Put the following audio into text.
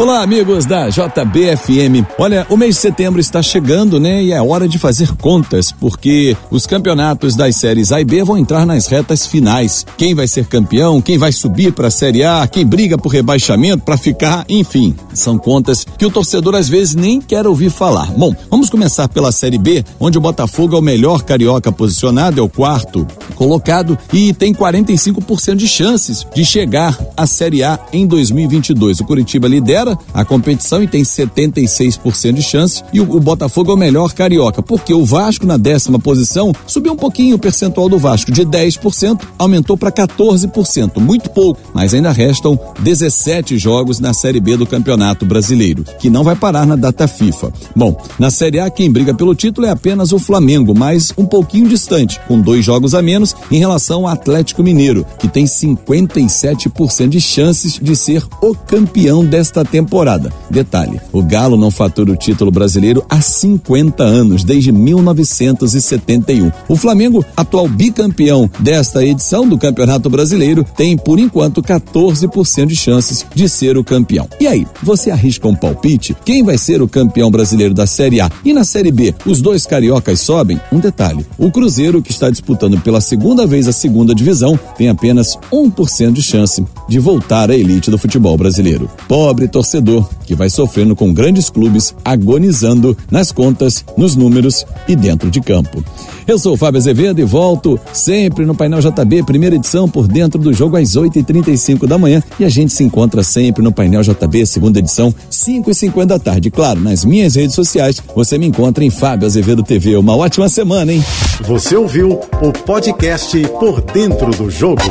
Olá, amigos da JBFM. Olha, o mês de setembro está chegando, né? E é hora de fazer contas, porque os campeonatos das séries A e B vão entrar nas retas finais. Quem vai ser campeão, quem vai subir para a Série A, quem briga por rebaixamento para ficar, enfim, são contas que o torcedor às vezes nem quer ouvir falar. Bom, vamos começar pela Série B, onde o Botafogo é o melhor carioca posicionado, é o quarto colocado e tem 45% de chances de chegar à Série A em 2022. O Curitiba lidera a competição e tem 76% de chance. E o, o, Botafogo é o melhor carioca, porque o Vasco, na décima posição, subiu um pouquinho o percentual do Vasco, de 10%, aumentou para 14%. Muito pouco, mas ainda restam 17 jogos na Série B do Campeonato Brasileiro, que não vai parar na data FIFA. Bom, na Série A, quem briga pelo título é apenas o Flamengo, mas um pouquinho distante, com dois jogos a menos em relação ao Atlético Mineiro, que tem 57% de chances de ser o campeão desta temporada. Detalhe: o Galo não fatura o título brasileiro há 50 anos, desde 1971. O Flamengo, atual bicampeão desta edição do Campeonato Brasileiro, tem por enquanto 14% de chances de ser o campeão. E aí, você arrisca um palpite? Quem vai ser o campeão brasileiro da Série A? E na Série B, os dois cariocas sobem? Um detalhe: o Cruzeiro, que está disputando pela segunda vez a segunda divisão, tem apenas 1% de chance de voltar à elite do futebol brasileiro. Pobre torcedor que vai sofrendo com grandes clubes agonizando nas contas, nos números e dentro de campo. Eu sou o Fábio Azevedo e volto sempre no Painel JB, primeira edição por dentro do jogo às 8h35 da manhã. E a gente se encontra sempre no Painel JB, segunda edição, 5h50 da tarde. Claro, nas minhas redes sociais você me encontra em Fábio Azevedo TV. Uma ótima semana, hein? Você ouviu o podcast Por Dentro do Jogo.